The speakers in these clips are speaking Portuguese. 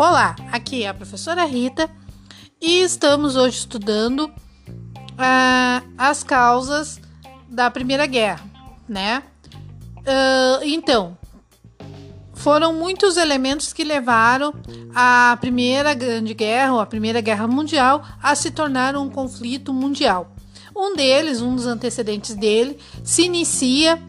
Olá, aqui é a professora Rita e estamos hoje estudando uh, as causas da Primeira Guerra, né? Uh, então, foram muitos elementos que levaram a Primeira Grande Guerra, ou a Primeira Guerra Mundial, a se tornar um conflito mundial. Um deles, um dos antecedentes dele, se inicia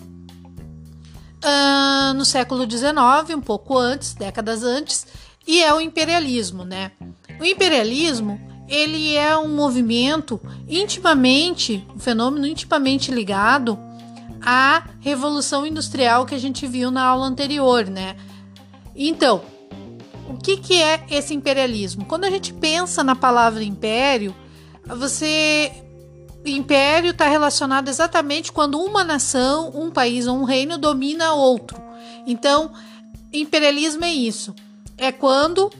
uh, no século XIX, um pouco antes, décadas antes, e é o imperialismo, né? O imperialismo ele é um movimento intimamente, um fenômeno intimamente ligado à revolução industrial que a gente viu na aula anterior, né? Então, o que, que é esse imperialismo? Quando a gente pensa na palavra império, você império está relacionado exatamente quando uma nação, um país ou um reino domina outro. Então, imperialismo é isso. É quando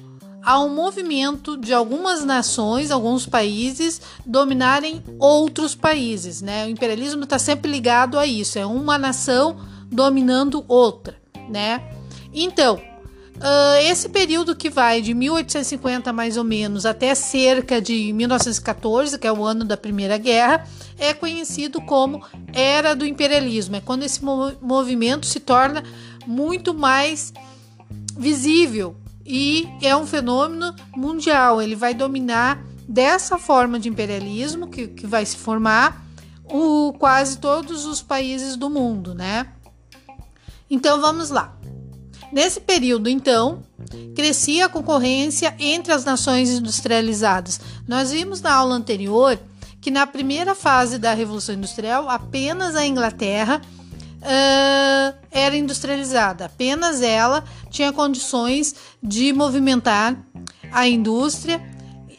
há um movimento de algumas nações, alguns países dominarem outros países, né? O imperialismo está sempre ligado a isso. É uma nação dominando outra, né? Então, Uh, esse período que vai de 1850 mais ou menos até cerca de 1914, que é o ano da Primeira Guerra, é conhecido como Era do Imperialismo. É quando esse movimento se torna muito mais visível e é um fenômeno mundial. Ele vai dominar dessa forma de imperialismo que, que vai se formar o, quase todos os países do mundo, né? Então vamos lá. Nesse período, então, crescia a concorrência entre as nações industrializadas. Nós vimos na aula anterior que na primeira fase da Revolução Industrial, apenas a Inglaterra uh, era industrializada, apenas ela tinha condições de movimentar a indústria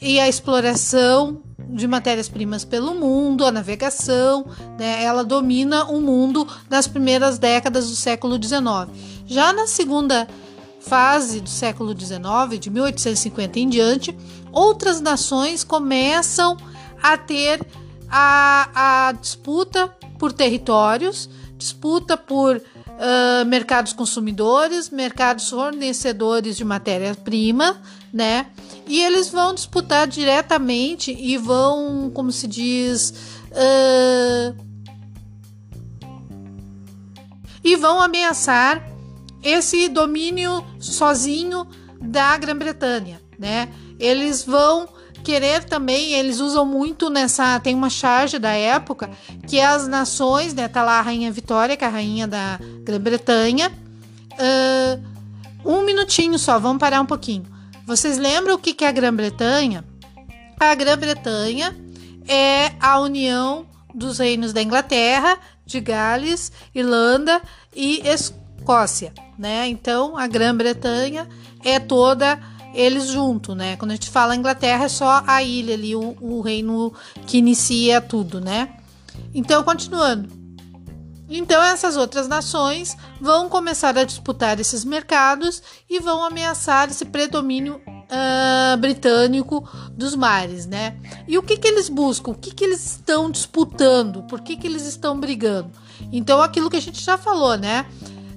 e a exploração de matérias-primas pelo mundo, a navegação, né? ela domina o mundo nas primeiras décadas do século XIX. Já na segunda fase do século XIX, de 1850 em diante, outras nações começam a ter a, a disputa por territórios, disputa por uh, mercados consumidores, mercados fornecedores de matéria-prima, né? E eles vão disputar diretamente e vão, como se diz, uh, e vão ameaçar esse domínio sozinho da Grã-Bretanha, né? Eles vão querer também, eles usam muito nessa, tem uma charge da época que as nações, né, tá lá a rainha Vitória, que é a rainha da Grã-Bretanha. Uh, um minutinho só, vamos parar um pouquinho. Vocês lembram o que é a Grã-Bretanha? A Grã-Bretanha é a união dos reinos da Inglaterra, de Gales, Irlanda e Escócia né? Então a Grã-Bretanha é toda eles junto, né? Quando a gente fala Inglaterra é só a ilha ali, o, o reino que inicia tudo, né? Então, continuando. Então, essas outras nações vão começar a disputar esses mercados e vão ameaçar esse predomínio uh, britânico dos mares, né? E o que, que eles buscam? O que, que eles estão disputando? Por que, que eles estão brigando? Então, aquilo que a gente já falou, né?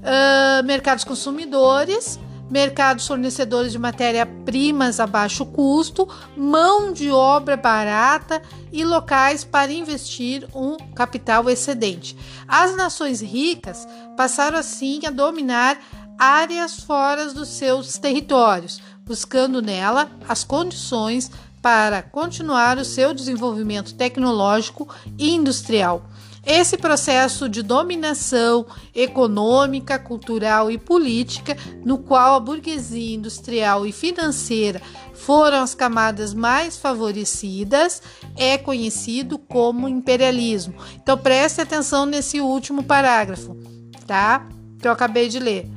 uh, mercados consumidores, mercados fornecedores de matéria-primas a baixo custo, mão de obra barata e locais para investir um capital excedente. As nações ricas passaram assim a dominar áreas fora dos seus territórios, buscando nela as condições para continuar o seu desenvolvimento tecnológico e industrial. Esse processo de dominação econômica, cultural e política, no qual a burguesia industrial e financeira foram as camadas mais favorecidas, é conhecido como imperialismo. Então preste atenção nesse último parágrafo, tá? Que eu acabei de ler.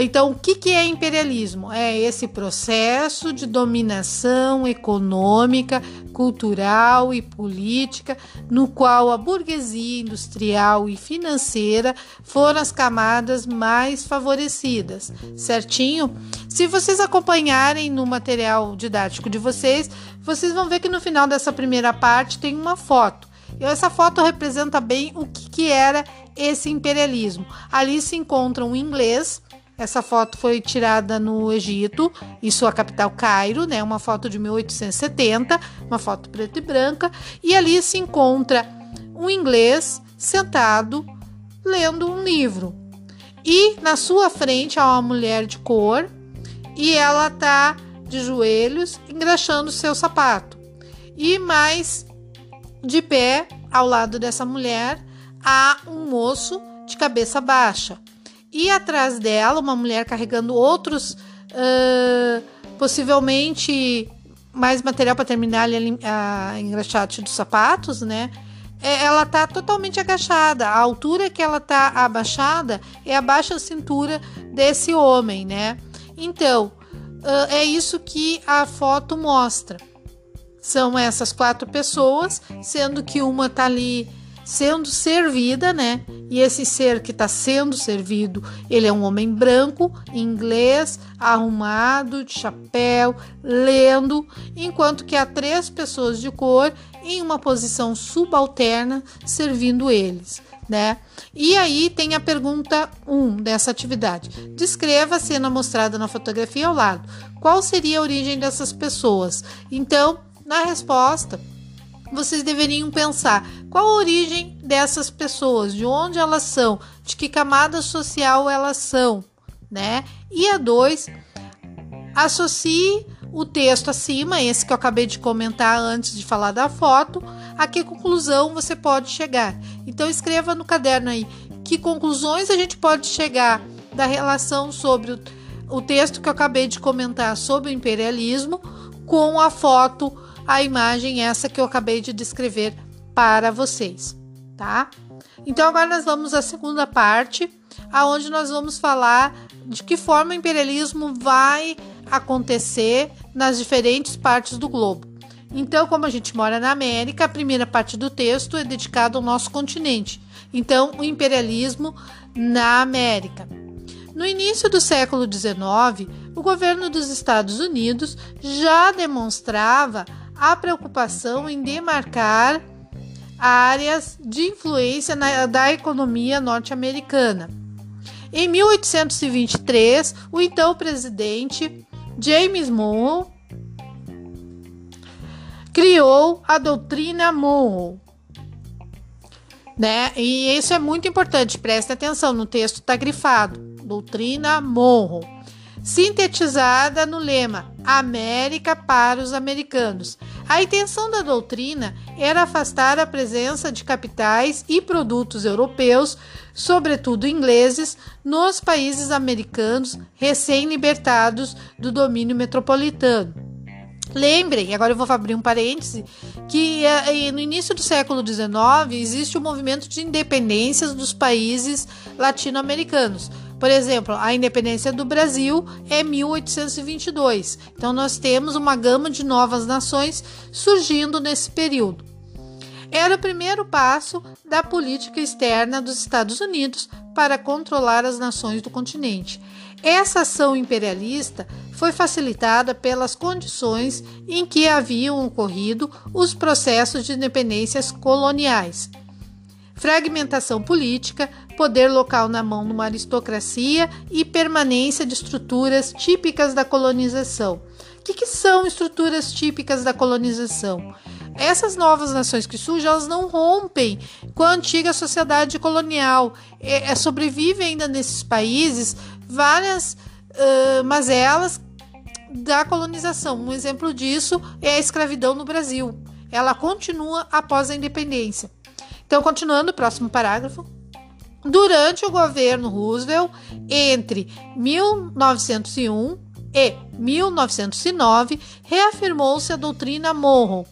Então, o que, que é imperialismo? É esse processo de dominação econômica, cultural e política, no qual a burguesia industrial e financeira foram as camadas mais favorecidas, certinho? Se vocês acompanharem no material didático de vocês, vocês vão ver que no final dessa primeira parte tem uma foto. E essa foto representa bem o que, que era esse imperialismo. Ali se encontra um inglês Essa foto foi tirada no Egito, e sua capital Cairo, né? Uma foto de 1870, uma foto preta e branca, e ali se encontra um inglês sentado lendo um livro. E na sua frente há uma mulher de cor e ela tá de joelhos engraxando seu sapato. E mais de pé ao lado dessa mulher há um moço de cabeça baixa. E atrás dela, uma mulher carregando outros, uh, possivelmente mais material para terminar a, a engraxate dos sapatos, né? É, ela tá totalmente agachada. A altura que ela tá abaixada é abaixo da cintura desse homem, né? Então, uh, é isso que a foto mostra. São essas quatro pessoas, sendo que uma tá ali sendo servida, né? E esse ser que está sendo servido, ele é um homem branco, inglês, arrumado, de chapéu, lendo, enquanto que há três pessoas de cor em uma posição subalterna servindo eles. Né? E aí tem a pergunta 1 um dessa atividade. Descreva a cena mostrada na fotografia ao lado. Qual seria a origem dessas pessoas? Então, na resposta, vocês deveriam pensar qual a origem dessas pessoas, de onde elas são, de que camada social elas são, né? E a dois, associe o texto acima, esse que eu acabei de comentar antes de falar da foto, a que conclusão você pode chegar. Então escreva no caderno aí que conclusões a gente pode chegar da relação sobre o, o texto que eu acabei de comentar sobre o imperialismo com a foto a imagem essa que eu acabei de descrever para vocês, tá? Então agora nós vamos à segunda parte, aonde nós vamos falar de que forma o imperialismo vai acontecer nas diferentes partes do globo. Então, como a gente mora na América, a primeira parte do texto é dedicada ao nosso continente. Então, o imperialismo na América. No início do século XIX, o governo dos Estados Unidos já demonstrava a preocupação em demarcar áreas de influência na, da economia norte-americana. Em 1823, o então presidente James Monroe criou a doutrina Monroe. Né? E isso é muito importante, preste atenção, no texto está grifado: doutrina Monroe sintetizada no lema América para os americanos. A intenção da doutrina era afastar a presença de capitais e produtos europeus, sobretudo ingleses, nos países americanos recém-libertados do domínio metropolitano. Lembrem, agora eu vou abrir um parêntese, que eh, no início do século XIX existe o um movimento de independências dos países latino-americanos. Por exemplo, a independência do Brasil é 1822. Então, nós temos uma gama de novas nações surgindo nesse período. Era o primeiro passo da política externa dos Estados Unidos para controlar as nações do continente. Essa ação imperialista foi facilitada pelas condições em que haviam ocorrido os processos de independências coloniais fragmentação política, poder local na mão de uma aristocracia e permanência de estruturas típicas da colonização. O que, que são estruturas típicas da colonização? Essas novas nações que surgem, elas não rompem com a antiga sociedade colonial. É, é sobrevive ainda nesses países várias uh, mazelas da colonização. Um exemplo disso é a escravidão no Brasil. Ela continua após a independência. Então, continuando, próximo parágrafo. Durante o governo Roosevelt, entre 1901 e 1909, reafirmou-se a doutrina Monroe,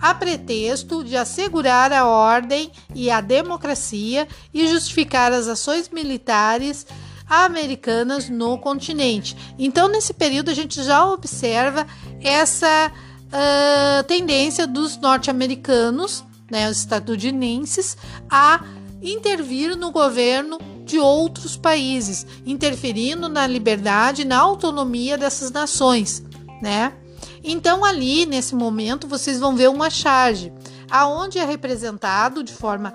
a pretexto de assegurar a ordem e a democracia e justificar as ações militares americanas no continente. Então, nesse período, a gente já observa essa uh, tendência dos norte-americanos né, os estadunidenses, a intervir no governo de outros países, interferindo na liberdade e na autonomia dessas nações, né? Então ali nesse momento vocês vão ver uma charge, aonde é representado de forma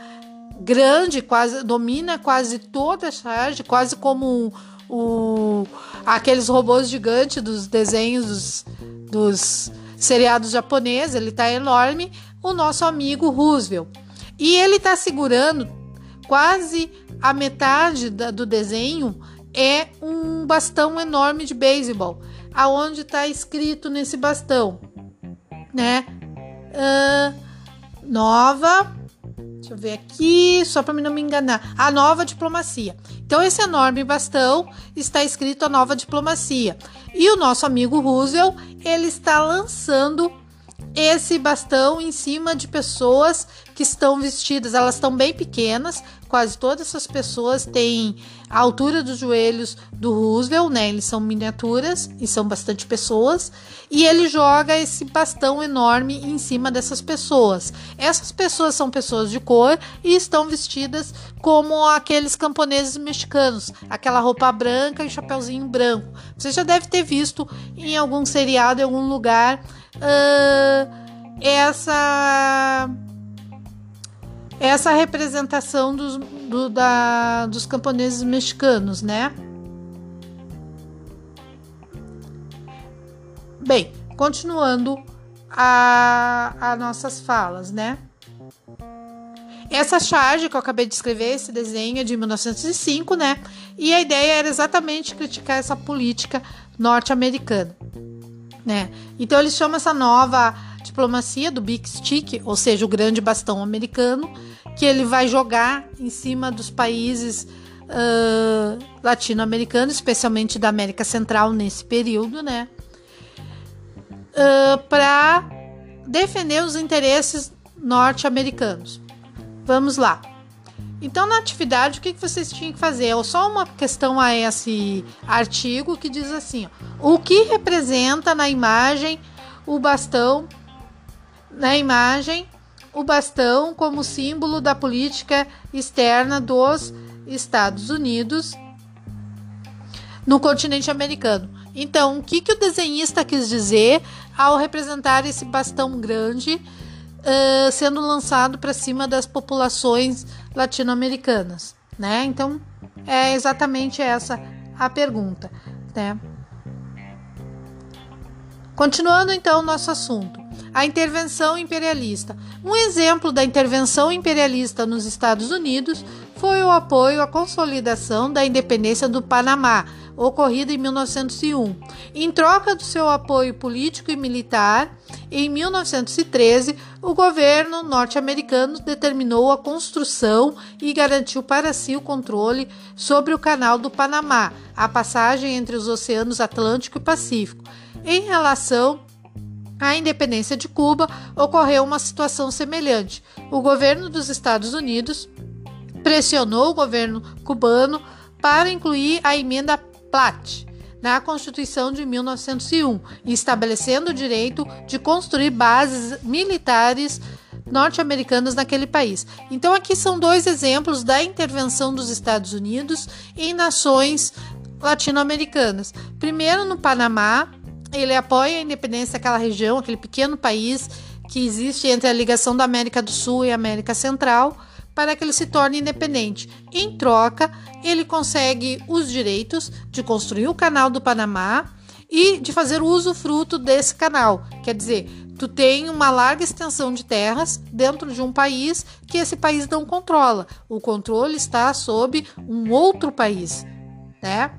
grande, quase domina quase toda a charge, quase como um, o, aqueles robôs gigantes dos desenhos dos, dos seriados japoneses, ele tá enorme, o nosso amigo Roosevelt. E ele tá segurando quase a metade da, do desenho é um bastão enorme de beisebol, aonde está escrito nesse bastão, né? Uh, nova, deixa eu ver aqui, só para não me enganar, a nova diplomacia. Então esse enorme bastão está escrito a nova diplomacia. E o nosso amigo Roosevelt, ele está lançando esse bastão em cima de pessoas que estão vestidas, elas estão bem pequenas, quase todas essas pessoas têm a altura dos joelhos do Roosevelt, né? Eles são miniaturas e são bastante pessoas, e ele joga esse bastão enorme em cima dessas pessoas. Essas pessoas são pessoas de cor e estão vestidas como aqueles camponeses mexicanos, aquela roupa branca e chapeuzinho branco. Você já deve ter visto em algum seriado, em algum lugar uh, essa essa representação dos, do, da, dos camponeses mexicanos, né? Bem, continuando a, a nossas falas, né? Essa charge que eu acabei de escrever, esse desenho é de 1905, né? E a ideia era exatamente criticar essa política norte-americana né? Então eles chamam essa nova diplomacia do Big Stick, ou seja, o grande bastão americano, que ele vai jogar em cima dos países uh, latino-americanos, especialmente da América Central nesse período, né? Uh, para defender os interesses norte-americanos. Vamos lá. Então, na atividade, o que, vocês tinham que fazer? É só uma questão a esse artigo que diz assim: ó, o que representa na imagem o bastão, na imagem, o bastão como símbolo da política externa dos Estados Unidos no continente americano. Então, o que, que o desenhista quis dizer ao representar esse bastão grande? uh, sendo lançado para cima das populações latino-americanas, né? Então é exatamente essa a pergunta, né? Continuando então o nosso assunto, a intervenção imperialista. Um exemplo da intervenção imperialista nos Estados Unidos foi o apoio à consolidação da independência do Panamá, ocorrida em 1901. Em troca do seu apoio político e militar, em 1913, o governo norte-americano determinou a construção e garantiu para si o controle sobre o Canal do Panamá, a passagem entre os oceanos Atlântico e Pacífico. Em relação à independência de Cuba, ocorreu uma situação semelhante. O governo dos Estados Unidos pressionou o governo cubano para incluir a emenda Platt na Constituição de 1901, estabelecendo o direito de construir bases militares norte-americanas naquele país. Então, aqui são dois exemplos da intervenção dos Estados Unidos em nações latino-americanas. Primeiro, no Panamá, ele apoia a independência daquela região, aquele pequeno país que existe entre a ligação da América do Sul e América Central para que ele se torne independente. Em troca, ele consegue os direitos de construir o canal do Panamá e de fazer uso fruto desse canal. Quer dizer, tu tem uma larga extensão de terras dentro de um país que esse país não controla. O controle está sob um outro país, né?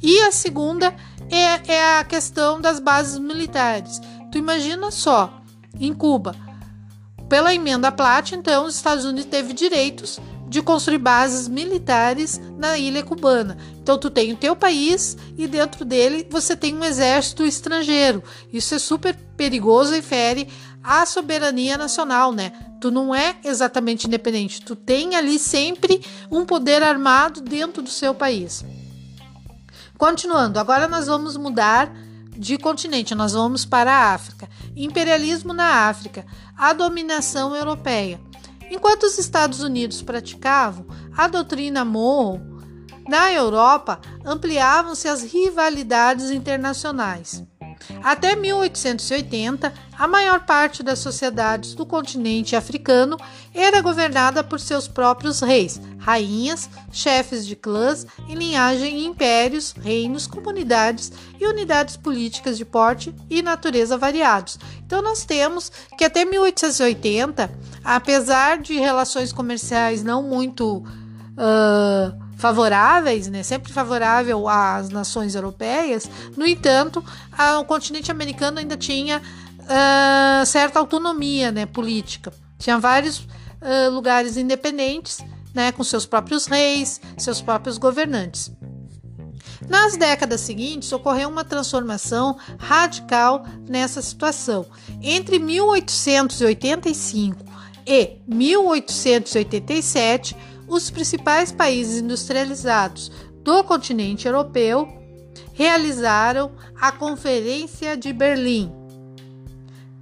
E a segunda é, é a questão das bases militares. Tu imagina só, em Cuba, pela emenda Platt, então, os Estados Unidos teve direitos de construir bases militares na ilha cubana. Então tu tem o teu país e dentro dele você tem um exército estrangeiro. Isso é super perigoso e fere a soberania nacional, né? Tu não é exatamente independente, tu tem ali sempre um poder armado dentro do seu país. Continuando, agora nós vamos mudar de continente, nós vamos para a África. Imperialismo na África, a dominação europeia. Enquanto os Estados Unidos praticavam a doutrina Monroe, na Europa ampliavam-se as rivalidades internacionais. Até 1880, a maior parte das sociedades do continente africano era governada por seus próprios reis, rainhas, chefes de clãs em linhagem impérios, reinos, comunidades e unidades políticas de porte e natureza variados. Então nós temos que até 1880, apesar de relações comerciais não muito uh, favoráveis, né, sempre favorável às nações europeias, no entanto, a, o continente americano ainda tinha uh, certa autonomia né, política. Tinha vários uh, lugares independentes, né, com seus próprios reis, seus próprios governantes. Nas décadas seguintes, ocorreu uma transformação radical nessa situação. Entre 1885 e 1887, os principais países industrializados do continente europeu realizaram a Conferência de Berlim,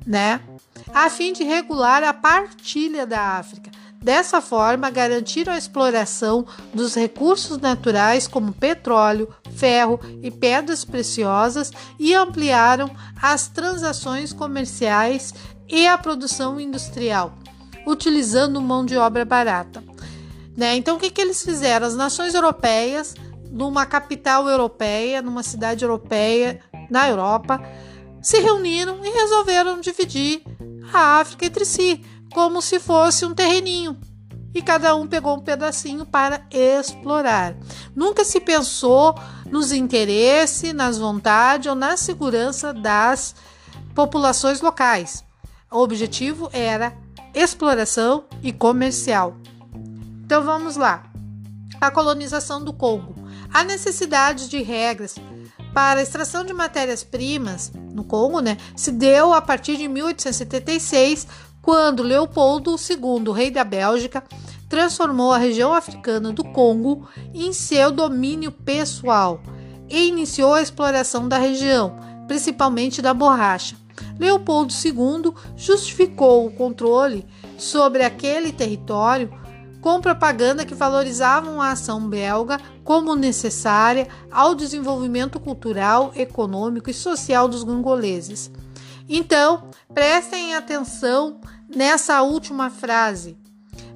né? A fim de regular a partilha da África. Dessa forma, garantiram a exploração dos recursos naturais como petróleo, ferro e pedras preciosas e ampliaram as transações comerciais e a produção industrial, utilizando mão de obra barata. Né? Então, o que, que eles fizeram? As nações europeias, numa capital europeia, numa cidade europeia, na Europa, se reuniram e resolveram dividir a África entre si, como se fosse um terreninho. E cada um pegou um pedacinho para explorar. Nunca se pensou nos interesses, nas vontades ou na segurança das populações locais. O objetivo era exploração e comercial. Então vamos lá. A colonização do Congo. A necessidade de regras para a extração de matérias-primas no Congo, né, se deu a partir de 1876, quando Leopoldo II, rei da Bélgica, transformou a região africana do Congo em seu domínio pessoal e iniciou a exploração da região, principalmente da borracha. Leopoldo II justificou o controle sobre aquele território com propaganda que valorizavam a ação belga como necessária ao desenvolvimento cultural, econômico e social dos gangoleses. Então, prestem atenção nessa última frase.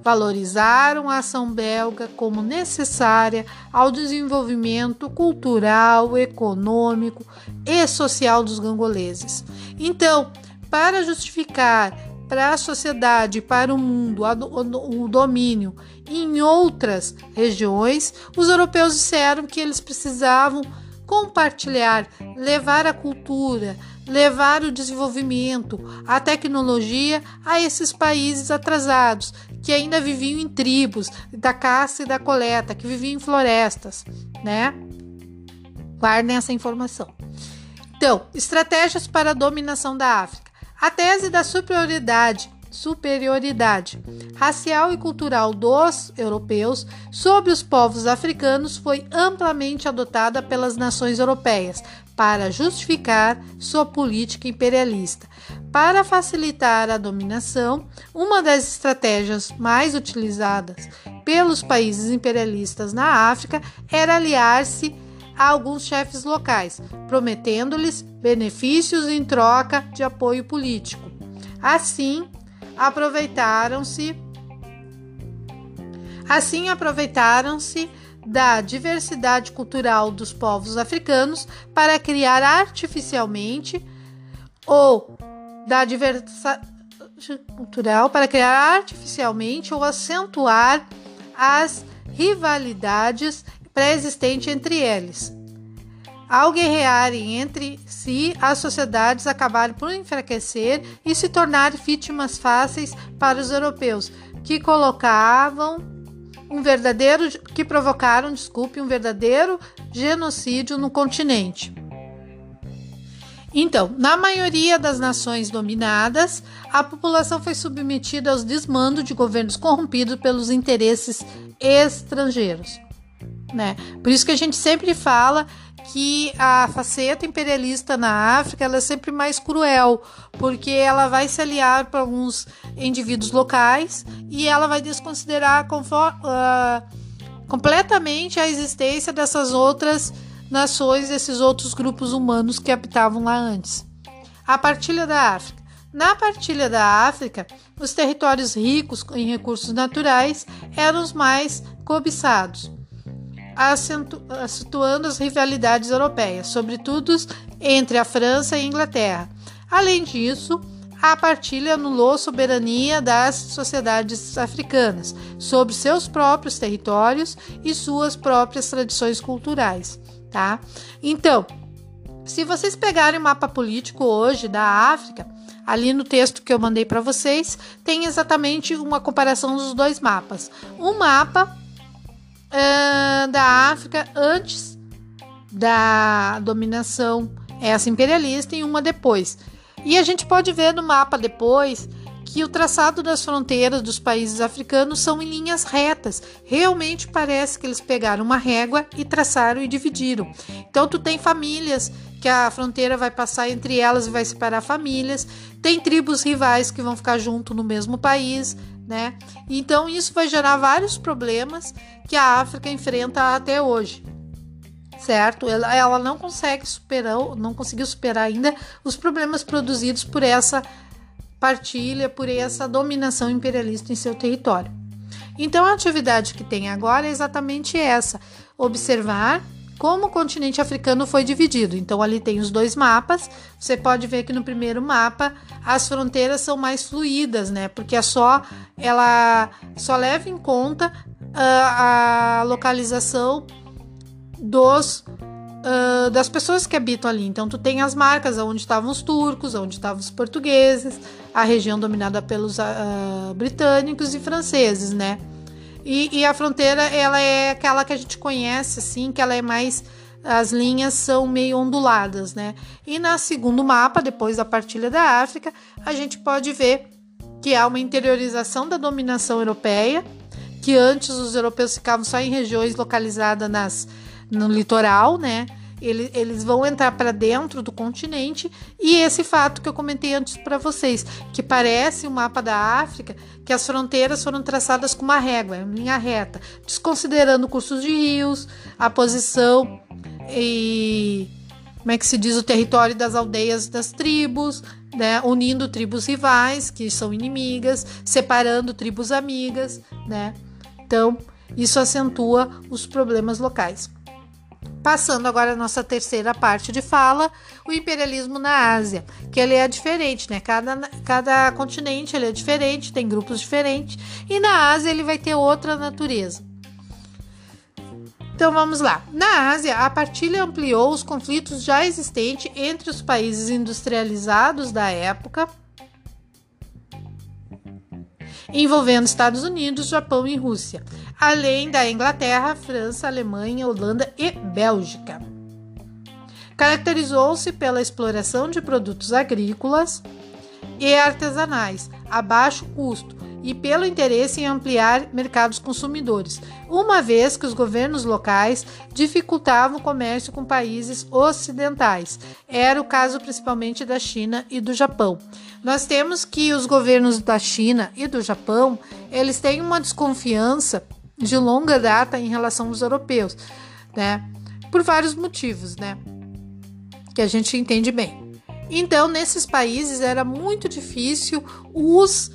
Valorizaram a ação belga como necessária ao desenvolvimento cultural, econômico e social dos gangoleses. Então, para justificar para a sociedade, para o mundo, o domínio em outras regiões, os europeus disseram que eles precisavam compartilhar, levar a cultura, levar o desenvolvimento, a tecnologia a esses países atrasados, que ainda viviam em tribos da caça e da coleta, que viviam em florestas, né? Guardem essa informação. Então, estratégias para a dominação da África. A tese da superioridade, superioridade racial e cultural dos europeus sobre os povos africanos foi amplamente adotada pelas nações europeias para justificar sua política imperialista. Para facilitar a dominação, uma das estratégias mais utilizadas pelos países imperialistas na África era aliar-se a alguns chefes locais, prometendo-lhes benefícios em troca de apoio político. Assim, aproveitaram-se Assim aproveitaram-se da diversidade cultural dos povos africanos para criar artificialmente ou da diversidade cultural para criar artificialmente ou acentuar as rivalidades pré-existente entre eles. Ao guerrearem entre si, as sociedades acabaram por enfraquecer e se tornar vítimas fáceis para os europeus, que colocavam um verdadeiro que provocaram, desculpe, um verdadeiro genocídio no continente. Então, na maioria das nações dominadas, a população foi submetida aos desmandos de governos corrompidos pelos interesses estrangeiros né? Por isso que a gente sempre fala que a faceta imperialista na África ela é sempre mais cruel, porque ela vai se aliar para alguns indivíduos locais e ela vai desconsiderar uh, completamente a existência dessas outras nações, desses outros grupos humanos que habitavam lá antes. A partilha da África. Na partilha da África, os territórios ricos em recursos naturais eram os mais cobiçados, acentuando as rivalidades europeias, sobretudo entre a França e a Inglaterra. Além disso, a partilha anulou a soberania das sociedades africanas sobre seus próprios territórios e suas próprias tradições culturais, tá? Então, se vocês pegarem o mapa político hoje da África, ali no texto que eu mandei para vocês, tem exatamente uma comparação dos dois mapas. Um mapa uh, da África antes da dominação essa imperialista e uma depois. E a gente pode ver no mapa depois que o traçado das fronteiras dos países africanos são em linhas retas. Realmente parece que eles pegaram uma régua e traçaram e dividiram. Então tu tem famílias que a fronteira vai passar entre elas e vai separar famílias. Tem tribos rivais que vão ficar junto no mesmo país, né? Então isso vai gerar vários problemas que a África enfrenta até hoje certo? Ela, ela não consegue superar, não conseguiu superar ainda os problemas produzidos por essa partilha, por essa dominação imperialista em seu território. Então a atividade que tem agora é exatamente essa: observar como o continente africano foi dividido. Então ali tem os dois mapas. Você pode ver que no primeiro mapa as fronteiras são mais fluídas, né? Porque é só ela só leva em conta uh, a localização dos uh, das pessoas que habitam ali. Então tu tem as marcas onde estavam os turcos, onde estavam os portugueses, a região dominada pelos uh, britânicos e franceses, né? E, e, a fronteira ela é aquela que a gente conhece, assim, que ela é mais as linhas são meio onduladas, né? E na segundo mapa, depois da partilha da África, a gente pode ver que há uma interiorização da dominação europeia, que antes os europeus ficavam só em regiões localizadas nas no litoral, né? Eles, eles vão entrar para dentro do continente e esse fato que eu comentei antes para vocês, que parece um mapa da África, que as fronteiras foram traçadas com uma régua, em linha reta, desconsiderando cursos de rios, a posição e como é que se diz o território das aldeias das tribos, né, unindo tribos rivais que são inimigas, separando tribos amigas, né? Então, isso acentua os problemas locais. Passando agora a nossa terceira parte de fala, o imperialismo na Ásia, que ele é diferente, né? Cada, cada continente ele é diferente, tem grupos diferentes, e na Ásia ele vai ter outra natureza. Então vamos lá. Na Ásia, a partilha ampliou os conflitos já existentes entre os países industrializados da época, envolvendo Estados Unidos, Japão e Rússia além da Inglaterra, França, Alemanha, Holanda e Bélgica. Caracterizou-se pela exploração de produtos agrícolas e artesanais a baixo custo e pelo interesse em ampliar mercados consumidores, uma vez que os governos locais dificultavam o comércio com países ocidentais. Era o caso principalmente da China e do Japão. Nós temos que os governos da China e do Japão, eles têm uma desconfiança de longa data em relação aos europeus, né? Por vários motivos, né? Que a gente entende bem. Então, nesses países era muito difícil os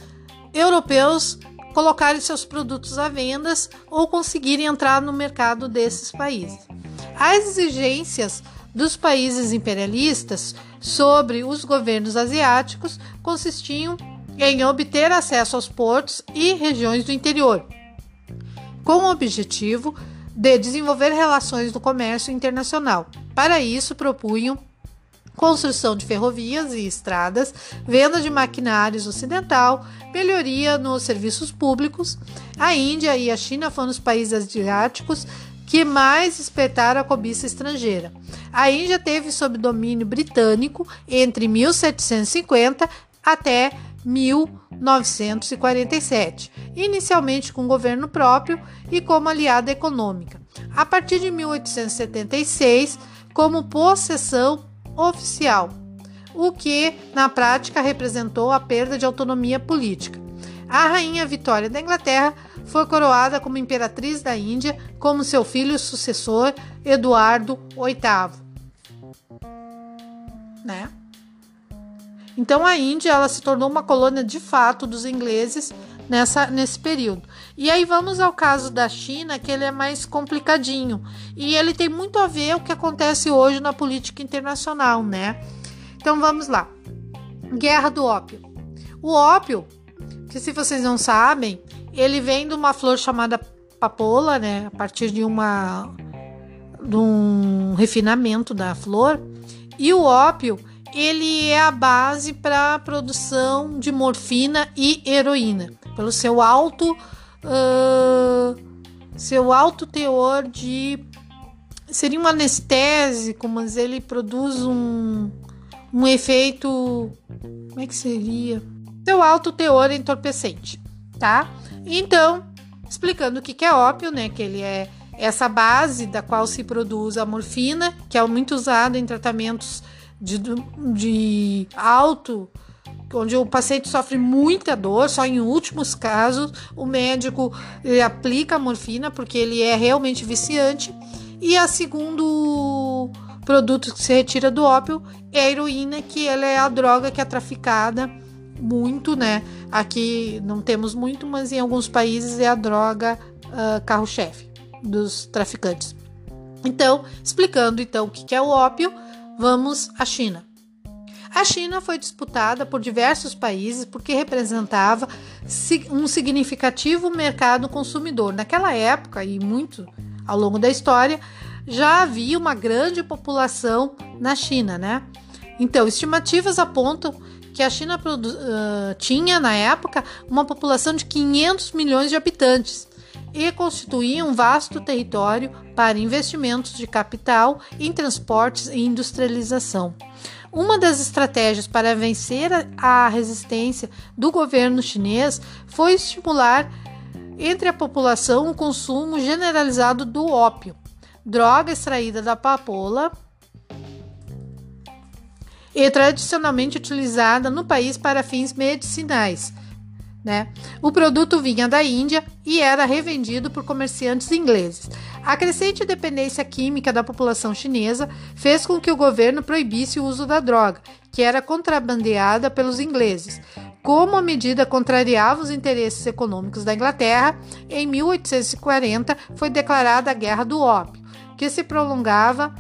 europeus colocarem seus produtos à venda ou conseguirem entrar no mercado desses países. As exigências dos países imperialistas sobre os governos asiáticos consistiam em obter acesso aos portos e regiões do interior, com o objetivo de desenvolver relações do comércio internacional. Para isso, propunham construção de ferrovias e estradas, venda de maquinários ocidental, melhoria nos serviços públicos. A Índia e a China foram os países asiáticos que mais despertaram a cobiça estrangeira. A Índia teve sob domínio britânico entre 1750 até 1947, inicialmente com governo próprio e como aliada econômica. A partir de 1876, como possessão oficial, o que na prática representou a perda de autonomia política. A rainha Vitória da Inglaterra foi coroada como imperatriz da Índia, como seu filho sucessor Eduardo VIII. Né? Então a Índia ela se tornou uma colônia de fato dos ingleses nessa, nesse período. E aí vamos ao caso da China, que ele é mais complicadinho e ele tem muito a ver o que acontece hoje na política internacional, né? Então vamos lá. Guerra do ópio. O ópio, que se vocês não sabem, ele vem de uma flor chamada papoula, né? A partir de uma de um refinamento da flor. E o ópio, ele é a base para a produção de morfina e heroína, pelo seu alto uh, seu alto teor de seria um anestésico, mas ele produz um, um efeito como é que seria? Seu alto teor entorpecente, tá? Então, explicando o que é ópio, né? Que ele é essa base da qual se produz a morfina, que é muito usada em tratamentos de, de alto, onde o paciente sofre muita dor, só em últimos casos o médico aplica a morfina porque ele é realmente viciante. E a segundo produto que se retira do ópio é a heroína, que ela é a droga que é traficada muito, né? Aqui não temos muito, mas em alguns países é a droga uh, carro-chefe dos traficantes. Então, explicando então o que é o ópio, vamos à China. A China foi disputada por diversos países porque representava um significativo mercado consumidor. Naquela época e muito ao longo da história, já havia uma grande população na China, né? Então, estimativas apontam que a China uh, tinha na época uma população de 500 milhões de habitantes e constituía um vasto território para investimentos de capital em transportes e industrialização. Uma das estratégias para vencer a resistência do governo chinês foi estimular entre a população o consumo generalizado do ópio, droga extraída da papoula e tradicionalmente utilizada no país para fins medicinais né? O produto vinha da Índia e era revendido por comerciantes ingleses. A crescente dependência química da população chinesa fez com que o governo proibisse o uso da droga, que era contrabandeada pelos ingleses. Como a medida contrariava os interesses econômicos da Inglaterra, em 1840 foi declarada a Guerra do Ópio, que se prolongava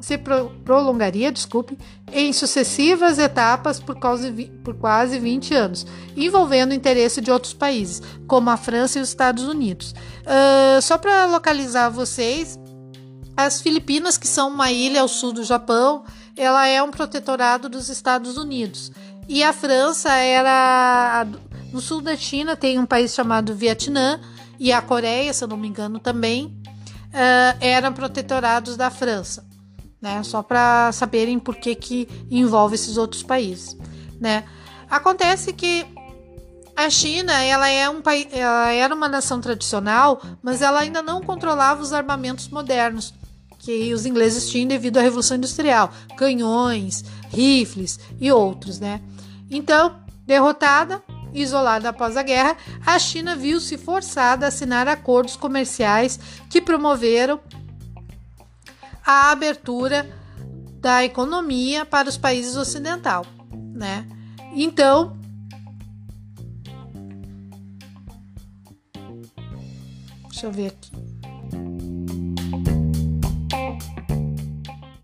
se pro, prolongaria, desculpe, em sucessivas etapas por, causa, por quase 20 anos, envolvendo o interesse de outros países, como a França e os Estados Unidos. Uh, só para localizar vocês, as Filipinas, que são uma ilha ao sul do Japão, ela é um protetorado dos Estados Unidos. E a França era. No sul da China tem um país chamado Vietnã, e a Coreia, se eu não me engano, também uh, eram protetorados da França né? Só para saberem por que, que envolve esses outros países, né? Acontece que a China, ela é um país, ela era uma nação tradicional, mas ela ainda não controlava os armamentos modernos que os ingleses tinham devido à Revolução Industrial, canhões, rifles e outros, né? Então, derrotada, isolada após a guerra, a China viu-se forçada a assinar acordos comerciais que promoveram a abertura da economia para os países ocidentais, né? Então, deixa eu ver aqui.